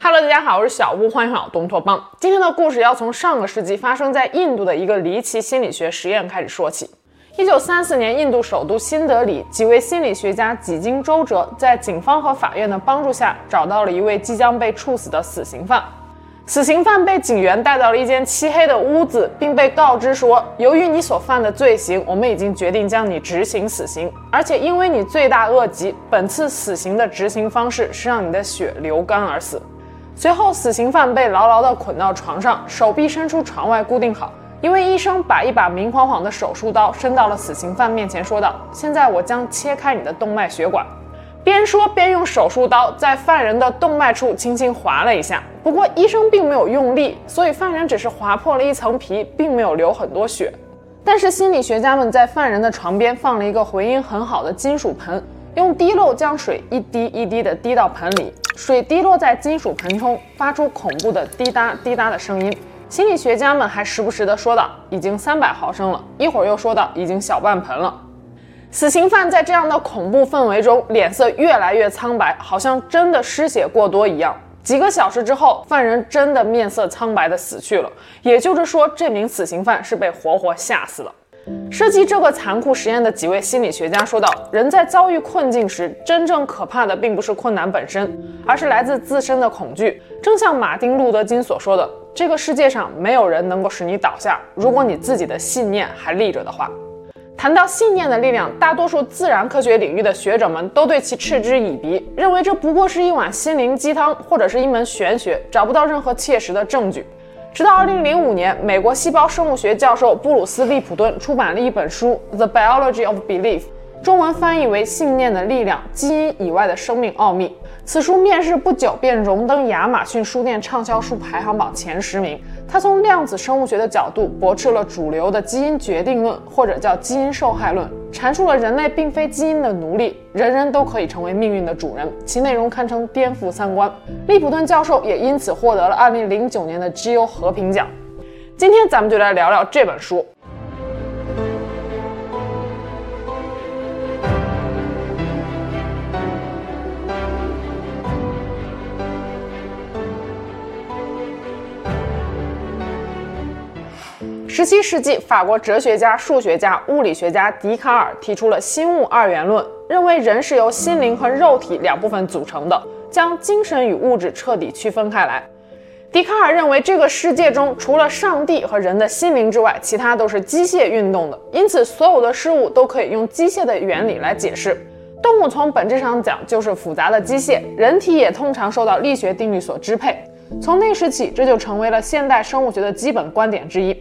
Hello，大家好，我是小屋，欢迎来到东托邦。今天的故事要从上个世纪发生在印度的一个离奇心理学实验开始说起。一九三四年，印度首都新德里，几位心理学家几经周折，在警方和法院的帮助下，找到了一位即将被处死的死刑犯。死刑犯被警员带到了一间漆黑的屋子，并被告知说：“由于你所犯的罪行，我们已经决定将你执行死刑，而且因为你罪大恶极，本次死刑的执行方式是让你的血流干而死。”随后，死刑犯被牢牢地捆到床上，手臂伸出床外固定好。一位医生把一把明晃晃的手术刀伸到了死刑犯面前，说道：“现在我将切开你的动脉血管。”边说边用手术刀在犯人的动脉处轻轻划了一下，不过医生并没有用力，所以犯人只是划破了一层皮，并没有流很多血。但是心理学家们在犯人的床边放了一个回音很好的金属盆，用滴漏将水一滴一滴地滴到盆里，水滴落在金属盆中，发出恐怖的滴答滴答的声音。心理学家们还时不时地说道：“已经三百毫升了。”一会儿又说道：“已经小半盆了。”死刑犯在这样的恐怖氛围中，脸色越来越苍白，好像真的失血过多一样。几个小时之后，犯人真的面色苍白地死去了。也就是说，这名死刑犯是被活活吓死了。设计这个残酷实验的几位心理学家说道：“人在遭遇困境时，真正可怕的并不是困难本身，而是来自自身的恐惧。正像马丁·路德·金所说的，这个世界上没有人能够使你倒下，如果你自己的信念还立着的话。”谈到信念的力量，大多数自然科学领域的学者们都对其嗤之以鼻，认为这不过是一碗心灵鸡汤或者是一门玄学，找不到任何切实的证据。直到2005年，美国细胞生物学教授布鲁斯·利普顿出版了一本书《The Biology of Belief》，中文翻译为《信念的力量：基因以外的生命奥秘》。此书面世不久便荣登亚马逊书店畅销书排行榜前十名。他从量子生物学的角度驳斥了主流的基因决定论，或者叫基因受害论，阐述了人类并非基因的奴隶，人人都可以成为命运的主人。其内容堪称颠覆三观。利普顿教授也因此获得了2009年的 GO 和平奖。今天咱们就来聊聊这本书。十七世纪，法国哲学家、数学家、物理学家笛卡尔提出了心物二元论，认为人是由心灵和肉体两部分组成的，将精神与物质彻底区分开来。笛卡尔认为，这个世界中除了上帝和人的心灵之外，其他都是机械运动的，因此所有的事物都可以用机械的原理来解释。动物从本质上讲就是复杂的机械，人体也通常受到力学定律所支配。从那时起，这就成为了现代生物学的基本观点之一。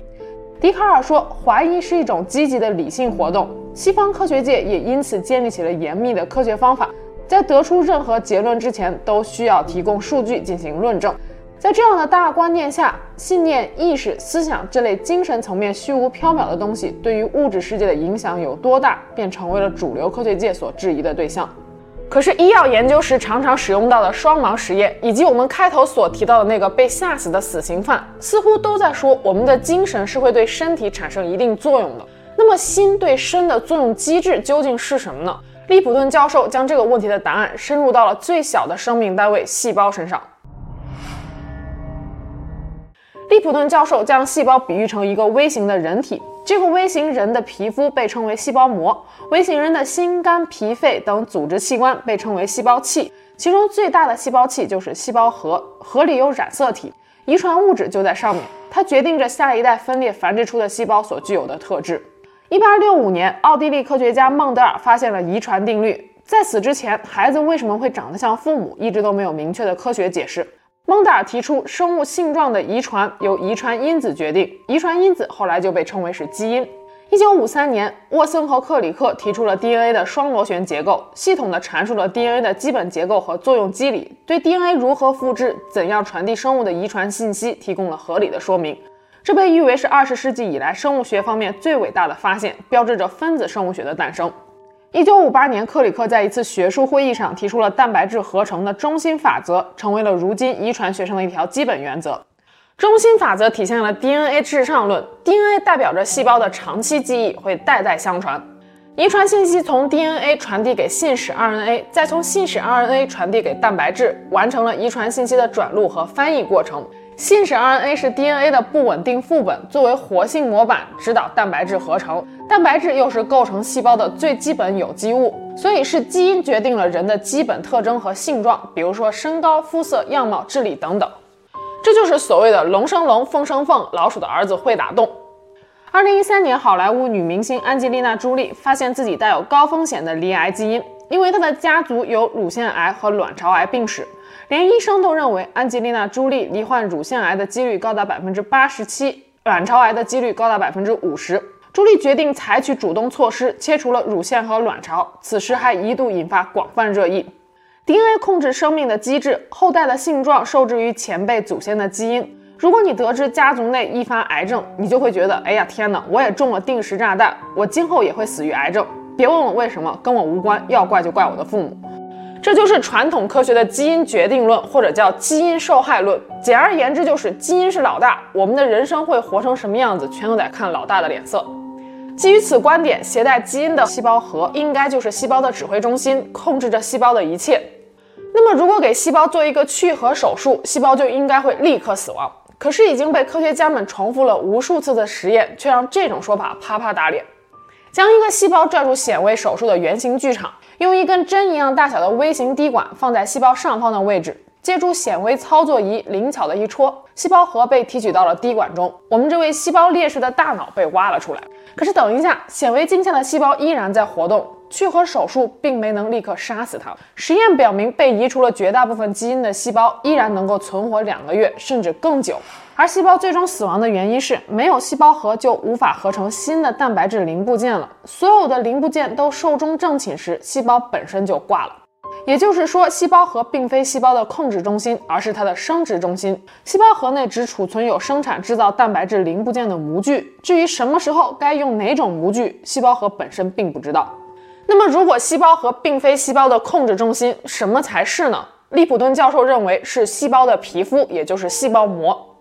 笛卡尔说，怀疑是一种积极的理性活动。西方科学界也因此建立起了严密的科学方法，在得出任何结论之前，都需要提供数据进行论证。在这样的大观念下，信念、意识、思想这类精神层面虚无缥缈的东西，对于物质世界的影响有多大，便成为了主流科学界所质疑的对象。可是，医药研究时常常使用到的双盲实验，以及我们开头所提到的那个被吓死的死刑犯，似乎都在说我们的精神是会对身体产生一定作用的。那么，心对身的作用机制究竟是什么呢？利普顿教授将这个问题的答案深入到了最小的生命单位——细胞身上。利普顿教授将细胞比喻成一个微型的人体。这个微型人的皮肤被称为细胞膜，微型人的心、肝、脾、肺等组织器官被称为细胞器，其中最大的细胞器就是细胞核，核里有染色体，遗传物质就在上面，它决定着下一代分裂繁殖出的细胞所具有的特质。一八六五年，奥地利科学家孟德尔发现了遗传定律，在此之前，孩子为什么会长得像父母，一直都没有明确的科学解释。孟德尔提出，生物性状的遗传由遗传因子决定，遗传因子后来就被称为是基因。一九五三年，沃森和克里克提出了 DNA 的双螺旋结构，系统地阐述了 DNA 的基本结构和作用机理，对 DNA 如何复制、怎样传递生物的遗传信息提供了合理的说明。这被誉为是二十世纪以来生物学方面最伟大的发现，标志着分子生物学的诞生。一九五八年，克里克在一次学术会议上提出了蛋白质合成的中心法则，成为了如今遗传学上的一条基本原则。中心法则体现了 DNA 至上论，DNA 代表着细胞的长期记忆会代代相传。遗传信息从 DNA 传递给信使 RNA，再从信使 RNA 传递给蛋白质，完成了遗传信息的转录和翻译过程。信使 RNA 是 DNA 的不稳定副本，作为活性模板指导蛋白质合成。蛋白质又是构成细胞的最基本有机物，所以是基因决定了人的基本特征和性状，比如说身高、肤色、样貌、智力等等。这就是所谓的龙生龙，凤生凤，老鼠的儿子会打洞。二零一三年，好莱坞女明星安吉丽娜·朱莉发现自己带有高风险的罹癌基因，因为她的家族有乳腺癌和卵巢癌病史。连医生都认为安吉丽娜·朱莉罹患乳腺癌的几率高达百分之八十七，卵巢癌的几率高达百分之五十。朱莉决定采取主动措施，切除了乳腺和卵巢。此时还一度引发广泛热议。DNA 控制生命的机制，后代的性状受制于前辈祖先的基因。如果你得知家族内易发癌症，你就会觉得，哎呀天哪，我也中了定时炸弹，我今后也会死于癌症。别问我为什么，跟我无关，要怪就怪我的父母。这就是传统科学的基因决定论，或者叫基因受害论。简而言之，就是基因是老大，我们的人生会活成什么样子，全都得看老大的脸色。基于此观点，携带基因的细胞核应该就是细胞的指挥中心，控制着细胞的一切。那么，如果给细胞做一个去核手术，细胞就应该会立刻死亡。可是已经被科学家们重复了无数次的实验，却让这种说法啪啪打脸。将一个细胞拽入显微手术的圆形剧场。用一根针一样大小的微型滴管放在细胞上方的位置，借助显微操作仪灵巧的一戳，细胞核被提取到了滴管中。我们这位细胞烈士的大脑被挖了出来。可是等一下，显微镜下的细胞依然在活动，去核手术并没能立刻杀死它。实验表明，被移除了绝大部分基因的细胞依然能够存活两个月甚至更久。而细胞最终死亡的原因是，没有细胞核就无法合成新的蛋白质零部件了。所有的零部件都寿终正寝时，细胞本身就挂了。也就是说，细胞核并非细胞的控制中心，而是它的生殖中心。细胞核内只储存有生产制造蛋白质零部件的模具，至于什么时候该用哪种模具，细胞核本身并不知道。那么，如果细胞核并非细胞的控制中心，什么才是呢？利普顿教授认为是细胞的皮肤，也就是细胞膜。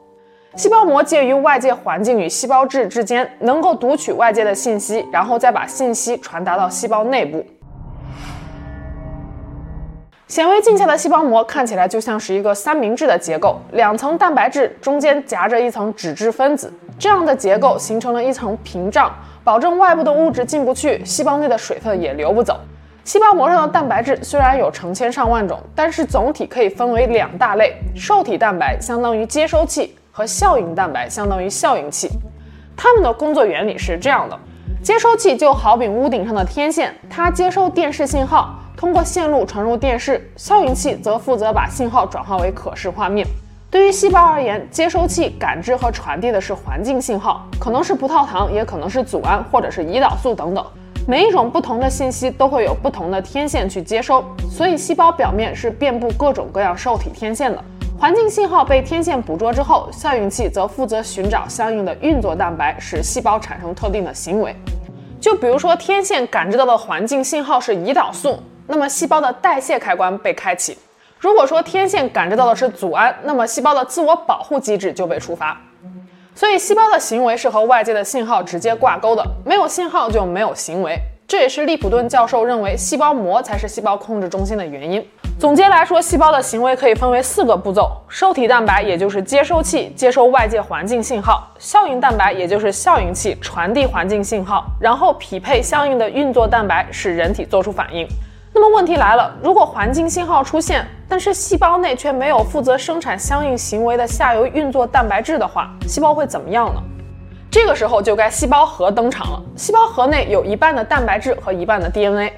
细胞膜介于外界环境与细胞质之间，能够读取外界的信息，然后再把信息传达到细胞内部。显微镜下的细胞膜看起来就像是一个三明治的结构，两层蛋白质中间夹着一层脂质分子，这样的结构形成了一层屏障，保证外部的物质进不去，细胞内的水分也流不走。细胞膜上的蛋白质虽然有成千上万种，但是总体可以分为两大类：受体蛋白相当于接收器。和效应蛋白相当于效应器，它们的工作原理是这样的：接收器就好比屋顶上的天线，它接收电视信号，通过线路传入电视；效应器则负责把信号转化为可视画面。对于细胞而言，接收器感知和传递的是环境信号，可能是葡萄糖，也可能是组胺或者是胰岛素等等。每一种不同的信息都会有不同的天线去接收，所以细胞表面是遍布各种各样受体天线的。环境信号被天线捕捉之后，效应器则负责寻找相应的运作蛋白，使细胞产生特定的行为。就比如说，天线感知到的环境信号是胰岛素，那么细胞的代谢开关被开启；如果说天线感知到的是组胺，那么细胞的自我保护机制就被触发。所以，细胞的行为是和外界的信号直接挂钩的，没有信号就没有行为。这也是利普顿教授认为细胞膜才是细胞控制中心的原因。总结来说，细胞的行为可以分为四个步骤：受体蛋白，也就是接收器，接收外界环境信号；效应蛋白，也就是效应器，传递环境信号；然后匹配相应的运作蛋白，使人体做出反应。那么问题来了，如果环境信号出现，但是细胞内却没有负责生产相应行为的下游运作蛋白质的话，细胞会怎么样呢？这个时候就该细胞核登场了。细胞核内有一半的蛋白质和一半的 DNA。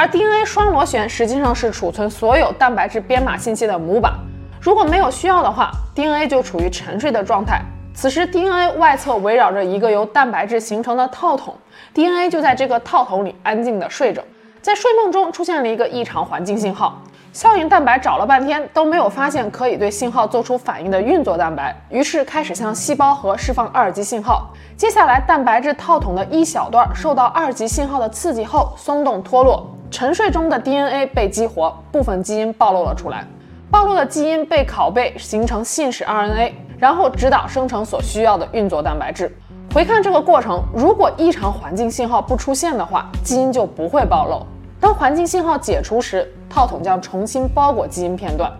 而 DNA 双螺旋实际上是储存所有蛋白质编码信息的模板，如果没有需要的话，DNA 就处于沉睡的状态。此时 DNA 外侧围绕着一个由蛋白质形成的套筒，DNA 就在这个套筒里安静地睡着。在睡梦中出现了一个异常环境信号，效应蛋白找了半天都没有发现可以对信号做出反应的运作蛋白，于是开始向细胞核释放二级信号。接下来，蛋白质套筒的一小段受到二级信号的刺激后松动脱落。沉睡中的 DNA 被激活，部分基因暴露了出来。暴露的基因被拷贝形成信使 RNA，然后指导生成所需要的运作蛋白质。回看这个过程，如果异常环境信号不出现的话，基因就不会暴露。当环境信号解除时，套筒将重新包裹基因片段。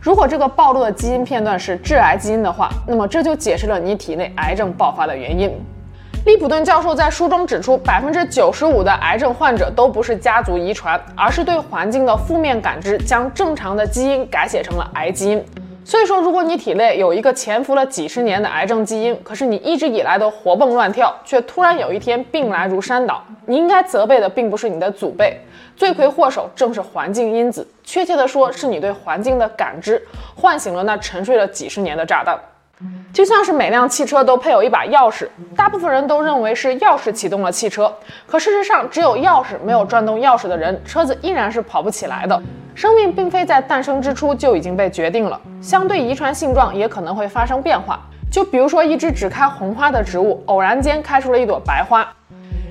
如果这个暴露的基因片段是致癌基因的话，那么这就解释了你体内癌症爆发的原因。利普顿教授在书中指出，百分之九十五的癌症患者都不是家族遗传，而是对环境的负面感知将正常的基因改写成了癌基因。所以说，如果你体内有一个潜伏了几十年的癌症基因，可是你一直以来都活蹦乱跳，却突然有一天病来如山倒，你应该责备的并不是你的祖辈，罪魁祸首正是环境因子，确切的说，是你对环境的感知唤醒了那沉睡了几十年的炸弹。就像是每辆汽车都配有一把钥匙，大部分人都认为是钥匙启动了汽车，可事实上，只有钥匙没有转动钥匙的人，车子依然是跑不起来的。生命并非在诞生之初就已经被决定了，相对遗传性状也可能会发生变化。就比如说一只只开红花的植物，偶然间开出了一朵白花，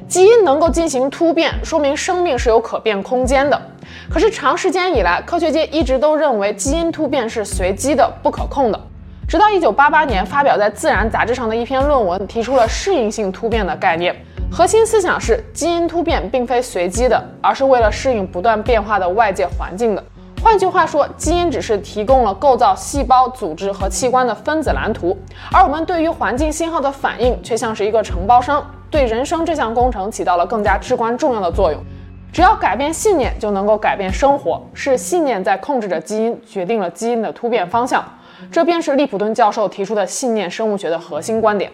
基因能够进行突变，说明生命是有可变空间的。可是长时间以来，科学界一直都认为基因突变是随机的、不可控的。直到1988年发表在《自然》杂志上的一篇论文，提出了适应性突变的概念。核心思想是，基因突变并非随机的，而是为了适应不断变化的外界环境的。换句话说，基因只是提供了构造细胞、组织和器官的分子蓝图，而我们对于环境信号的反应却像是一个承包商，对人生这项工程起到了更加至关重要的作用。只要改变信念，就能够改变生活。是信念在控制着基因，决定了基因的突变方向。这便是利普顿教授提出的信念生物学的核心观点。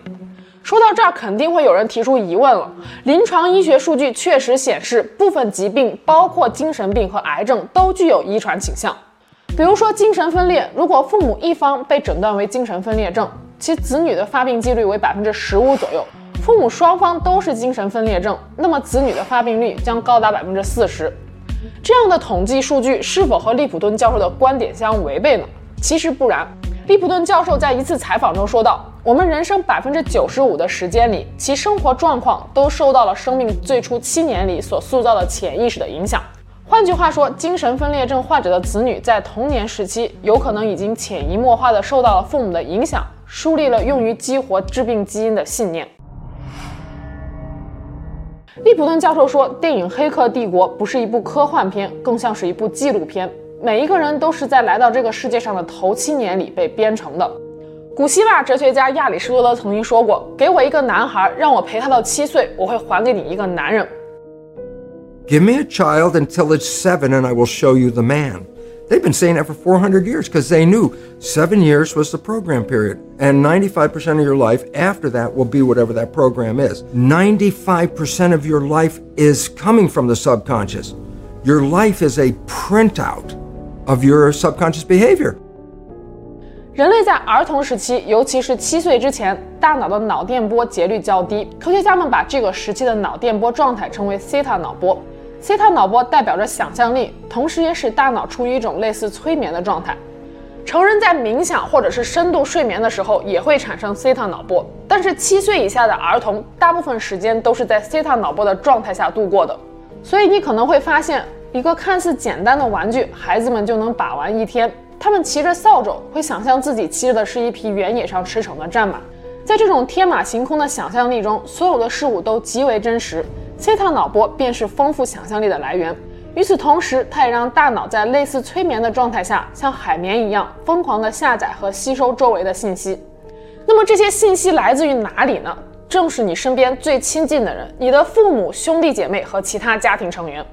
说到这儿，肯定会有人提出疑问了。临床医学数据确实显示，部分疾病，包括精神病和癌症，都具有遗传倾向。比如说精神分裂，如果父母一方被诊断为精神分裂症，其子女的发病几率为百分之十五左右；父母双方都是精神分裂症，那么子女的发病率将高达百分之四十。这样的统计数据是否和利普顿教授的观点相违背呢？其实不然。利普顿教授在一次采访中说道：“我们人生百分之九十五的时间里，其生活状况都受到了生命最初七年里所塑造的潜意识的影响。换句话说，精神分裂症患者的子女在童年时期有可能已经潜移默化地受到了父母的影响，树立了用于激活致病基因的信念。”利普顿教授说：“电影《黑客帝国》不是一部科幻片，更像是一部纪录片。”每一个人都是在来到这个世界上的头七年里被编程的。古希腊哲学家亚里士多德曾经说过：“给我一个男孩，让我陪他到七岁，我会还给你一个男人。” Give me a child until it's seven, and I will show you the man. They've been saying that for 400 years because they knew seven years was the program period, and 95% of your life after that will be whatever that program is. 95% of your life is coming from the subconscious. Your life is a printout. of your subconscious behavior. 人类在儿童时期，尤其是七岁之前，大脑的脑电波节律较低。科学家们把这个时期的脑电波状态称为西塔脑波。西塔脑波代表着想象力，同时也使大脑处于一种类似催眠的状态。成人在冥想或者是深度睡眠的时候，也会产生西塔脑波。但是七岁以下的儿童，大部分时间都是在西塔脑波的状态下度过的。所以你可能会发现。一个看似简单的玩具，孩子们就能把玩一天。他们骑着扫帚，会想象自己骑着的是一匹原野上驰骋的战马。在这种天马行空的想象力中，所有的事物都极为真实。西塔脑波便是丰富想象力的来源。与此同时，它也让大脑在类似催眠的状态下，像海绵一样疯狂地下载和吸收周围的信息。那么这些信息来自于哪里呢？正是你身边最亲近的人，你的父母、兄弟姐妹和其他家庭成员。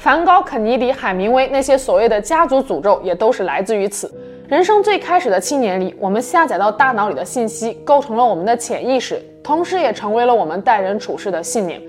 梵高、肯尼迪、海明威那些所谓的家族诅咒，也都是来自于此。人生最开始的七年里，我们下载到大脑里的信息，构成了我们的潜意识，同时也成为了我们待人处事的信念。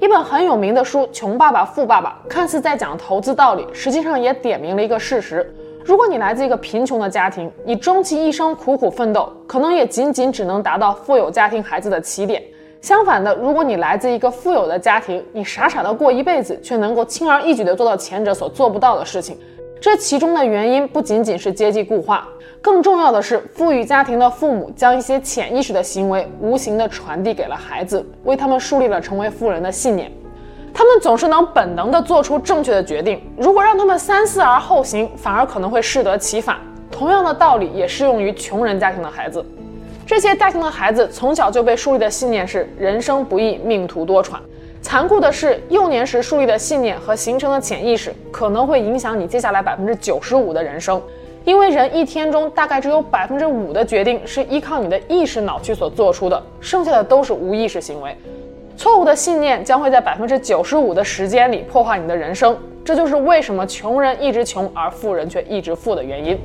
一本很有名的书《穷爸爸富爸爸》，看似在讲投资道理，实际上也点明了一个事实：如果你来自一个贫穷的家庭，你终其一生苦苦奋斗，可能也仅仅只能达到富有家庭孩子的起点。相反的，如果你来自一个富有的家庭，你傻傻的过一辈子，却能够轻而易举的做到前者所做不到的事情。这其中的原因不仅仅是阶级固化，更重要的是，富裕家庭的父母将一些潜意识的行为无形的传递给了孩子，为他们树立了成为富人的信念。他们总是能本能的做出正确的决定，如果让他们三思而后行，反而可能会适得其反。同样的道理也适用于穷人家庭的孩子。这些家庭的孩子从小就被树立的信念是人生不易，命途多舛。残酷的是，幼年时树立的信念和形成的潜意识，可能会影响你接下来百分之九十五的人生。因为人一天中大概只有百分之五的决定是依靠你的意识脑区所做出的，剩下的都是无意识行为。错误的信念将会在百分之九十五的时间里破坏你的人生。这就是为什么穷人一直穷，而富人却一直富的原因。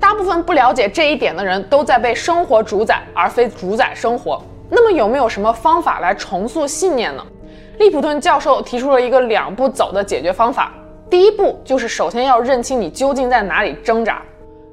大部分不了解这一点的人都在被生活主宰，而非主宰生活。那么有没有什么方法来重塑信念呢？利普顿教授提出了一个两步走的解决方法。第一步就是首先要认清你究竟在哪里挣扎。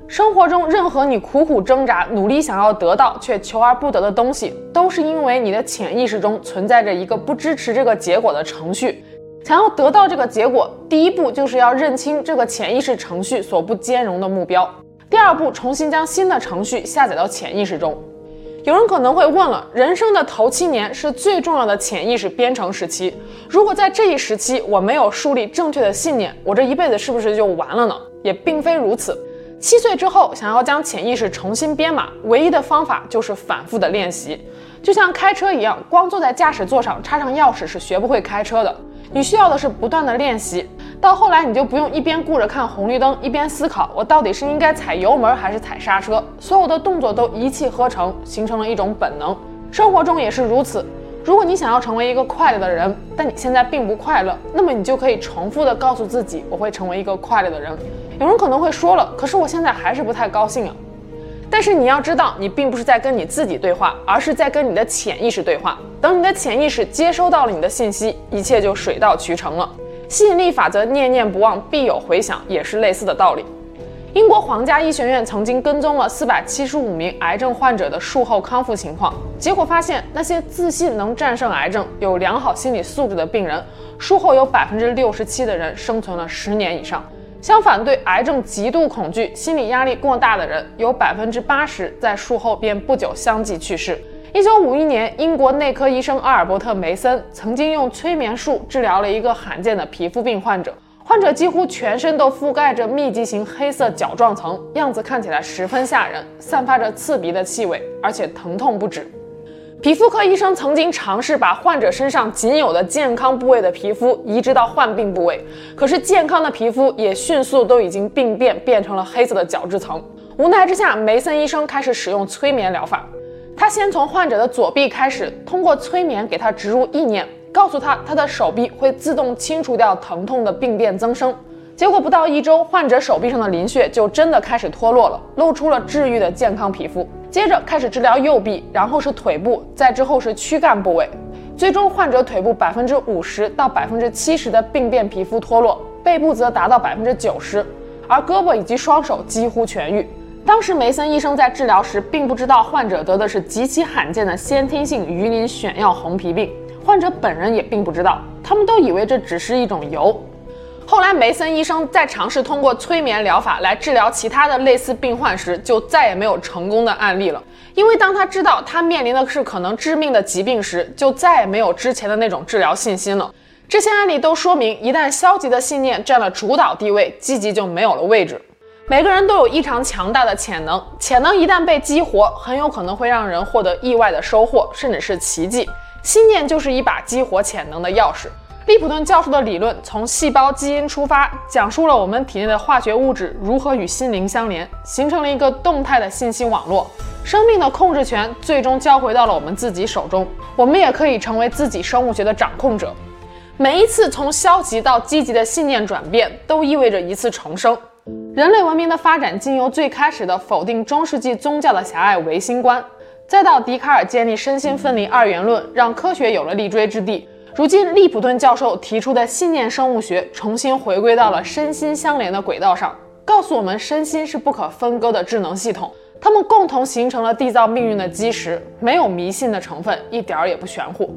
生活中任何你苦苦挣扎、努力想要得到却求而不得的东西，都是因为你的潜意识中存在着一个不支持这个结果的程序。想要得到这个结果，第一步就是要认清这个潜意识程序所不兼容的目标。第二步，重新将新的程序下载到潜意识中。有人可能会问了，人生的头七年是最重要的潜意识编程时期。如果在这一时期我没有树立正确的信念，我这一辈子是不是就完了呢？也并非如此。七岁之后，想要将潜意识重新编码，唯一的方法就是反复的练习。就像开车一样，光坐在驾驶座上插上钥匙是学不会开车的。你需要的是不断的练习。到后来，你就不用一边顾着看红绿灯，一边思考我到底是应该踩油门还是踩刹车。所有的动作都一气呵成，形成了一种本能。生活中也是如此。如果你想要成为一个快乐的人，但你现在并不快乐，那么你就可以重复的告诉自己，我会成为一个快乐的人。有人可能会说了，可是我现在还是不太高兴啊。但是你要知道，你并不是在跟你自己对话，而是在跟你的潜意识对话。等你的潜意识接收到了你的信息，一切就水到渠成了。吸引力法则，念念不忘，必有回响，也是类似的道理。英国皇家医学院曾经跟踪了四百七十五名癌症患者的术后康复情况，结果发现，那些自信能战胜癌症、有良好心理素质的病人，术后有百分之六十七的人生存了十年以上。相反，对癌症极度恐惧、心理压力过大的人，有百分之八十在术后便不久相继去世。一九五一年，英国内科医生阿尔伯特·梅森曾经用催眠术治疗了一个罕见的皮肤病患者。患者几乎全身都覆盖着密集型黑色角状层，样子看起来十分吓人，散发着刺鼻的气味，而且疼痛不止。皮肤科医生曾经尝试把患者身上仅有的健康部位的皮肤移植到患病部位，可是健康的皮肤也迅速都已经病变，变成了黑色的角质层。无奈之下，梅森医生开始使用催眠疗法。他先从患者的左臂开始，通过催眠给他植入意念，告诉他他的手臂会自动清除掉疼痛的病变增生。结果不到一周，患者手臂上的鳞屑就真的开始脱落了，露出了治愈的健康皮肤。接着开始治疗右臂，然后是腿部，再之后是躯干部位。最终，患者腿部百分之五十到百分之七十的病变皮肤脱落，背部则达到百分之九十，而胳膊以及双手几乎痊愈。当时梅森医生在治疗时，并不知道患者得的是极其罕见的先天性鱼鳞癣药红皮病，患者本人也并不知道，他们都以为这只是一种疣。后来梅森医生在尝试通过催眠疗法来治疗其他的类似病患时，就再也没有成功的案例了。因为当他知道他面临的是可能致命的疾病时，就再也没有之前的那种治疗信心了。这些案例都说明，一旦消极的信念占了主导地位，积极就没有了位置。每个人都有异常强大的潜能，潜能一旦被激活，很有可能会让人获得意外的收获，甚至是奇迹。信念就是一把激活潜能的钥匙。利普顿教授的理论从细胞基因出发，讲述了我们体内的化学物质如何与心灵相连，形成了一个动态的信息网络。生命的控制权最终交回到了我们自己手中，我们也可以成为自己生物学的掌控者。每一次从消极到积极的信念转变，都意味着一次重生。人类文明的发展，经由最开始的否定中世纪宗教的狭隘唯心观，再到笛卡尔建立身心分离二元论，让科学有了立锥之地。如今，利普顿教授提出的信念生物学，重新回归到了身心相连的轨道上，告诉我们身心是不可分割的智能系统，它们共同形成了缔造命运的基石，没有迷信的成分，一点儿也不玄乎。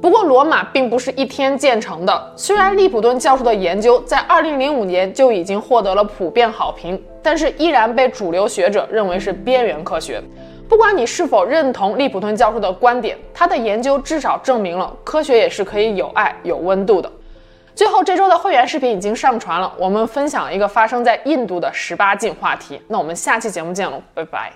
不过，罗马并不是一天建成的。虽然利普顿教授的研究在2005年就已经获得了普遍好评，但是依然被主流学者认为是边缘科学。不管你是否认同利普顿教授的观点，他的研究至少证明了科学也是可以有爱、有温度的。最后，这周的会员视频已经上传了，我们分享一个发生在印度的十八禁话题。那我们下期节目见喽，拜拜。